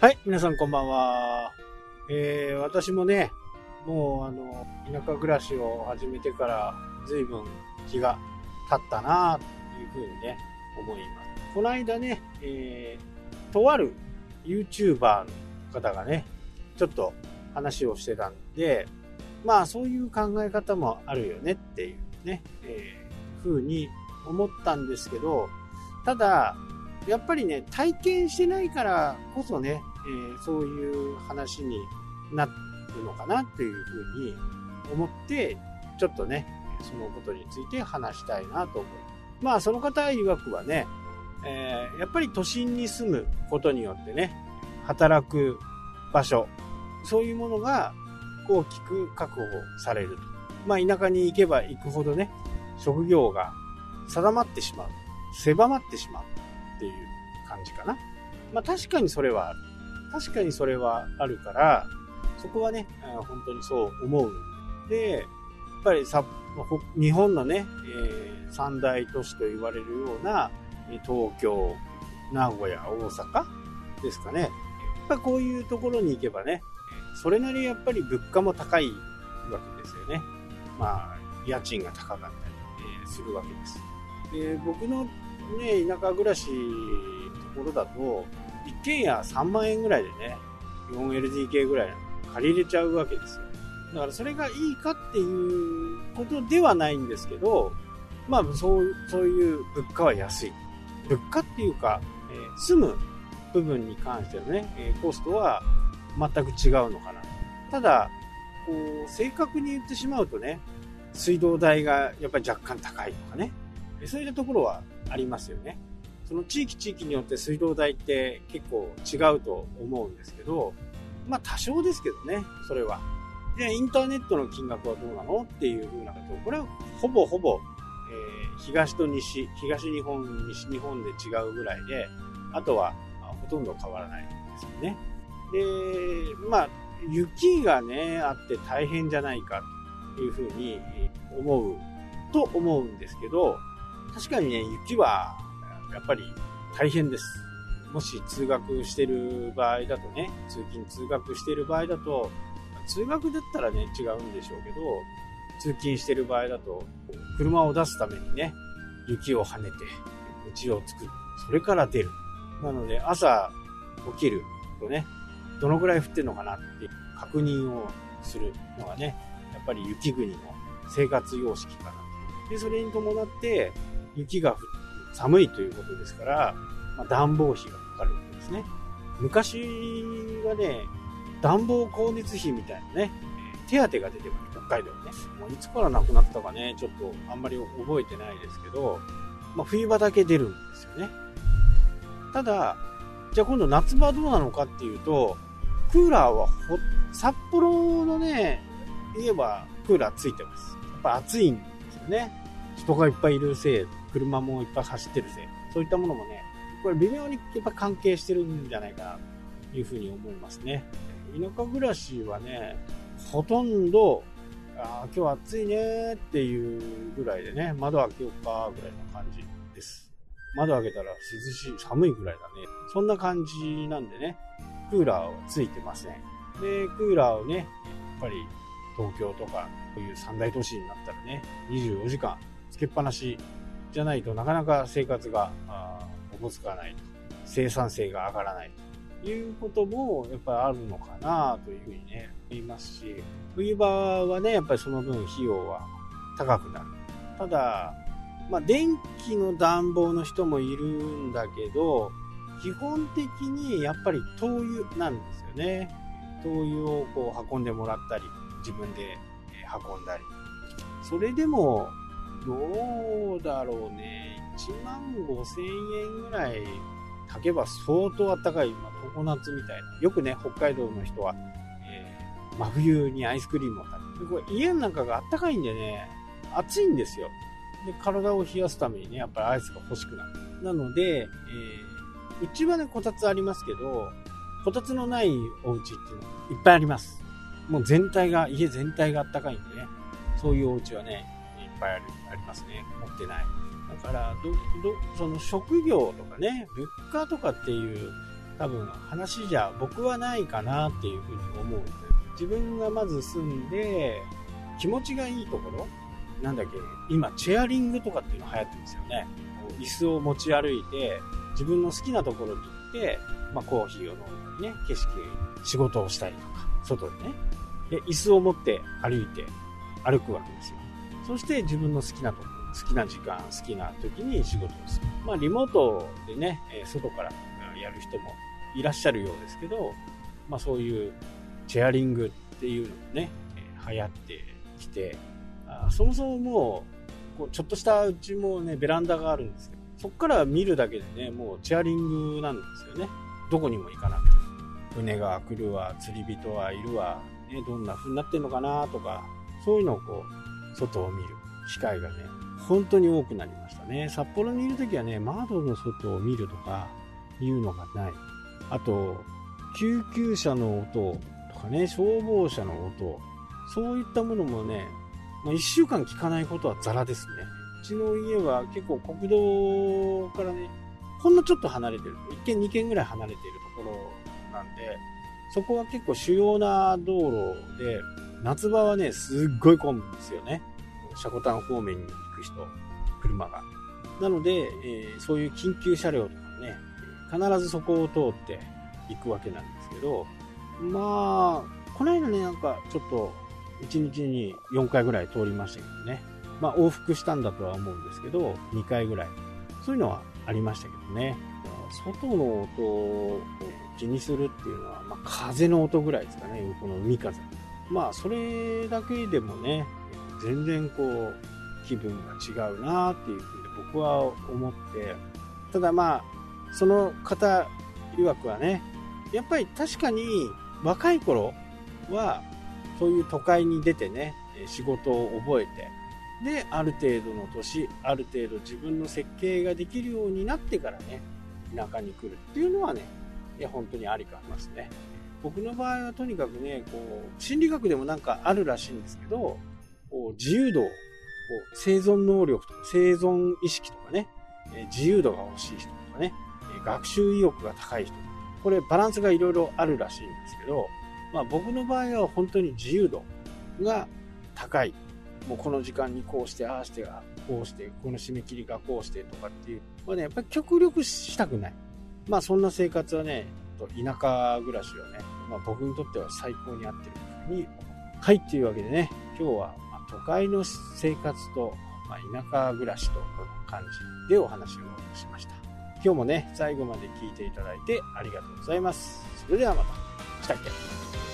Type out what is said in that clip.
はい、皆さんこんばんは。えー、私もね、もうあの、田舎暮らしを始めてから随分気が経ったなというふうにね、思います。この間ね、えー、とある YouTuber の方がね、ちょっと話をしてたんで、まあそういう考え方もあるよねっていうね、えー、ふうに思ったんですけど、ただ、やっぱりね、体験してないからこそね、えー、そういう話になるのかなっていうふうに思って、ちょっとね、そのことについて話したいなと思う。まあ、その方曰くはね、えー、やっぱり都心に住むことによってね、働く場所、そういうものが大きく確保されると。まあ、田舎に行けば行くほどね、職業が定まってしまう。狭まってしまうっていう感じかな。まあ、確かにそれはある。確かにそれはあるから、そこはね、本当にそう思う。で、やっぱりさ、日本のね、えー、三大都市と言われるような、東京、名古屋、大阪ですかね。やっぱこういうところに行けばね、それなりやっぱり物価も高いわけですよね。まあ、家賃が高かったり、えするわけです。で、僕のね、田舎暮らしところだと、一軒家3万円ぐらいでね、4LDK ぐらい借りれちゃうわけですよ。だからそれがいいかっていうことではないんですけど、まあそう、そういう物価は安い。物価っていうか、えー、住む部分に関してのね、えー、コストは全く違うのかな。ただ、こう、正確に言ってしまうとね、水道代がやっぱり若干高いとかね、そういったところはありますよね。その地域地域によって水道代って結構違うと思うんですけど、まあ多少ですけどね、それは。じゃあインターネットの金額はどうなのっていう風なことをこれはほぼほぼ、えー、東と西、東日本、西日本で違うぐらいで、あとは、ほとんど変わらないんですよね。で、まあ、雪がね、あって大変じゃないかっていう風に思うと思うんですけど、確かにね、雪はやっぱり大変です。もし通学してる場合だとね、通勤通学してる場合だと、通学だったらね、違うんでしょうけど、通勤してる場合だと、車を出すためにね、雪を跳ねて、道を作る。それから出る。なので、朝起きるとね、どのぐらい降ってるのかなって確認をするのがね、やっぱり雪国の生活様式かな。で、それに伴って、雪が降っ寒いということですから、まあ、暖房費がかかるわけですね。昔はね、暖房光熱費みたいなね、手当が出てます、北海道ね。もういつからなくなったかね、ちょっとあんまり覚えてないですけど、まあ、冬場だけ出るんですよね。ただ、じゃあ今度夏場どうなのかっていうと、クーラーはほ、札幌のね、言えばクーラーついてます。やっぱ暑いんですよね。人がいっぱいいるせい車もいっぱい走ってるぜ。そういったものもね、これ微妙にやっぱ関係してるんじゃないかなというふうに思いますね。田舎暮らしはね、ほとんど、あ今日暑いねっていうぐらいでね、窓開けようかぐらいの感じです。窓開けたら涼しい、寒いぐらいだね。そんな感じなんでね、クーラーはついてません。で、クーラーをね、やっぱり東京とか、こういう三大都市になったらね、24時間つけっぱなしじゃないとなかなか生活がおぼつかないと。生産性が上がらないということもやっぱりあるのかなというふうにね、言いますし、冬場はね、やっぱりその分費用は高くなる。ただ、まあ、電気の暖房の人もいるんだけど、基本的にやっぱり灯油なんですよね。灯油をこう運んでもらったり、自分で運んだり。それでもどうだろうね。1万5千円ぐらい炊けば相当あったかい、まあ、常夏みたいな。よくね、北海道の人は、えー、真冬にアイスクリームを食べる。これ家の中があったかいんでね、暑いんですよ。で、体を冷やすためにね、やっぱりアイスが欲しくなる。なので、えー、うちはね、こたつありますけど、こたつのないお家っていうのはいっぱいあります。もう全体が、家全体があったかいんでね、そういうお家はね、ぱいあるありますね。持ってない。だから、ど、ど、その職業とかね、物価とかっていう多分話じゃ僕はないかなっていうふうに思うんで自分がまず住んで気持ちがいいところなんだっけ今チェアリングとかっていうの流行ってるんですよね椅子を持ち歩いて自分の好きなところに行って、まあ、コーヒーを飲んだりね景色仕事をしたりとか外でねで椅子を持って歩いて歩くわけですよそして自分の好きなところ好きな時間好きな時に仕事をする。まあリモートでね外からやる人もいらっしゃるようですけど、まあ、そういうチェアリングっていうのもね流行ってきてあそもそももうこうちょっとしたうちもねベランダがあるんですけどそこから見るだけでねもうチェアリングなんですよね。どこにも行かなくて船が来るわ釣り人はいるわ、ね、どんな風になってんのかなとかそういうのをこう外を見る機会がね本当に多くなりましたね。札幌にいる時はね窓の外を見るとかいうのがない。あと救急車の音とかね消防車の音そういったものもね、まあ、1週間聞かないことはザラですね。うちの家は結構国道からねほんのちょっと離れてる。1軒2軒ぐらい離れているところなんでそこは結構主要な道路で夏場はねすっごい混むんですよね。積丹方面に行く人車が。なので、えー、そういう緊急車両とかね必ずそこを通って行くわけなんですけどまあこの間ねなんかちょっと1日に4回ぐらい通りましたけどね。まあ往復したんだとは思うんですけど2回ぐらい。そういうのはありましたけどね。外の音を気にするっていうのは、まあ、風の音ぐらいですかね。この海風。まあそれだけでもね全然こう気分が違うなっていうふうに僕は思ってただまあその方曰くはねやっぱり確かに若い頃はそういう都会に出てね仕事を覚えてである程度の年ある程度自分の設計ができるようになってからね田舎に来るっていうのはねいや本当にありかますね。僕の場合はとにかくねこう心理学でもなんかあるらしいんですけどこう自由度こう生存能力とか生存意識とかねえ自由度が欲しい人とかねえ学習意欲が高い人これバランスがいろいろあるらしいんですけど、まあ、僕の場合は本当に自由度が高い。もうこの時間にこうしてああしてこうしてこの締め切りがこうしてとかっていう、まあね、やっぱり極力したくない。まあそんな生活はね田舎暮らしはね、まあ、僕にとっては最高に合ってるふうにはいっていうわけでね今日は都会の生活と、まあ、田舎暮らしとこの感じでお話をしました今日もね、最後まで聞いていただいてありがとうございます。それではまた。したっけ？